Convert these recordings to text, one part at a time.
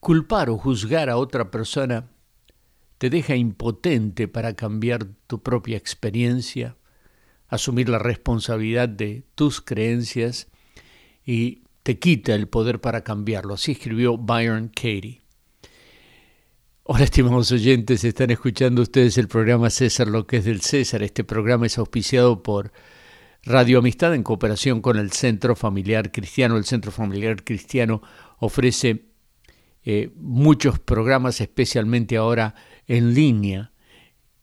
culpar o juzgar a otra persona te deja impotente para cambiar tu propia experiencia, asumir la responsabilidad de tus creencias y te quita el poder para cambiarlo. Así escribió Byron Katie. Hola, estimados oyentes, están escuchando ustedes el programa César, lo que es del César. Este programa es auspiciado por Radio Amistad en cooperación con el Centro Familiar Cristiano. El Centro Familiar Cristiano ofrece eh, muchos programas, especialmente ahora en línea.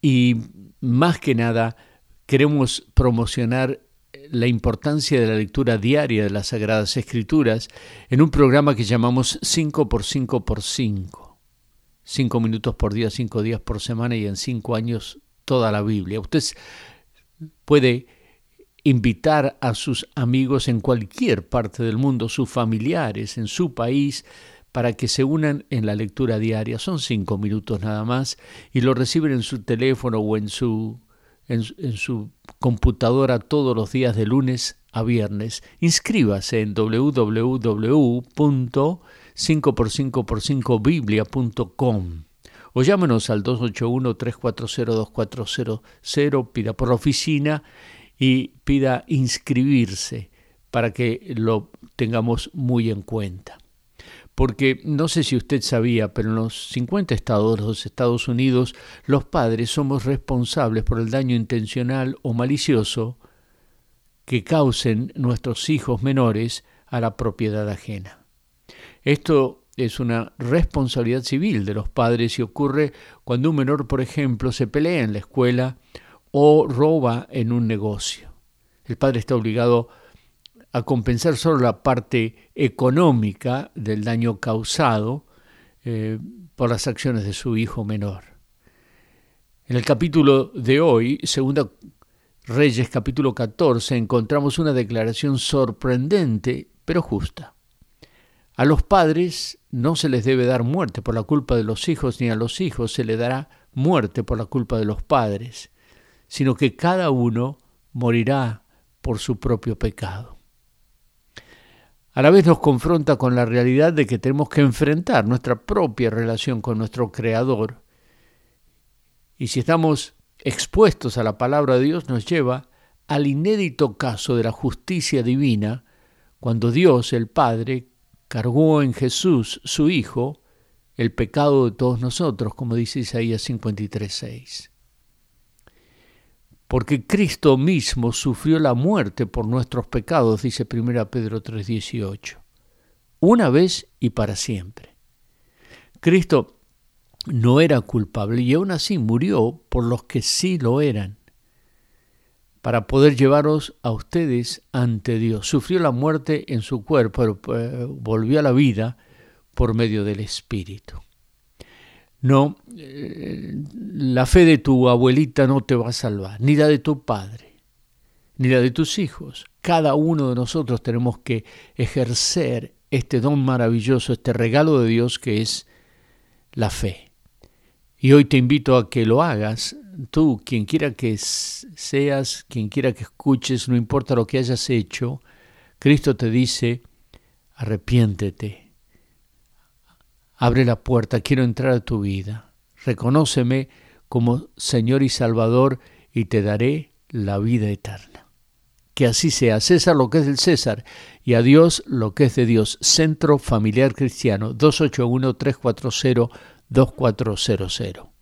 Y más que nada, queremos promocionar la importancia de la lectura diaria de las Sagradas Escrituras en un programa que llamamos 5 por 5 por 5. 5 minutos por día, 5 días por semana y en 5 años toda la Biblia. Usted puede invitar a sus amigos en cualquier parte del mundo, sus familiares, en su país, para que se unan en la lectura diaria. Son cinco minutos nada más y lo reciben en su teléfono o en su, en, su computadora todos los días de lunes a viernes. Inscríbase en www.5x5x5biblia.com o llámenos al 281-340-2400, pida por la oficina y pida inscribirse para que lo tengamos muy en cuenta. Porque no sé si usted sabía, pero en los 50 estados de los Estados Unidos, los padres somos responsables por el daño intencional o malicioso que causen nuestros hijos menores a la propiedad ajena. Esto es una responsabilidad civil de los padres y ocurre cuando un menor, por ejemplo, se pelea en la escuela o roba en un negocio. El padre está obligado a compensar solo la parte económica del daño causado eh, por las acciones de su hijo menor. En el capítulo de hoy, segunda Reyes capítulo 14, encontramos una declaración sorprendente pero justa. A los padres no se les debe dar muerte por la culpa de los hijos, ni a los hijos se les dará muerte por la culpa de los padres sino que cada uno morirá por su propio pecado. A la vez nos confronta con la realidad de que tenemos que enfrentar nuestra propia relación con nuestro Creador. Y si estamos expuestos a la palabra de Dios, nos lleva al inédito caso de la justicia divina, cuando Dios, el Padre, cargó en Jesús, su Hijo, el pecado de todos nosotros, como dice Isaías 53.6 porque Cristo mismo sufrió la muerte por nuestros pecados, dice 1 Pedro 3:18, una vez y para siempre. Cristo no era culpable y aún así murió por los que sí lo eran, para poder llevaros a ustedes ante Dios. Sufrió la muerte en su cuerpo, pero eh, volvió a la vida por medio del Espíritu. No, eh, la fe de tu abuelita no te va a salvar, ni la de tu padre, ni la de tus hijos. Cada uno de nosotros tenemos que ejercer este don maravilloso, este regalo de Dios que es la fe. Y hoy te invito a que lo hagas, tú, quien quiera que seas, quien quiera que escuches, no importa lo que hayas hecho, Cristo te dice, arrepiéntete Abre la puerta, quiero entrar a tu vida. Reconóceme como Señor y Salvador y te daré la vida eterna. Que así sea. César lo que es del César y a Dios lo que es de Dios. Centro Familiar Cristiano 281-340-2400.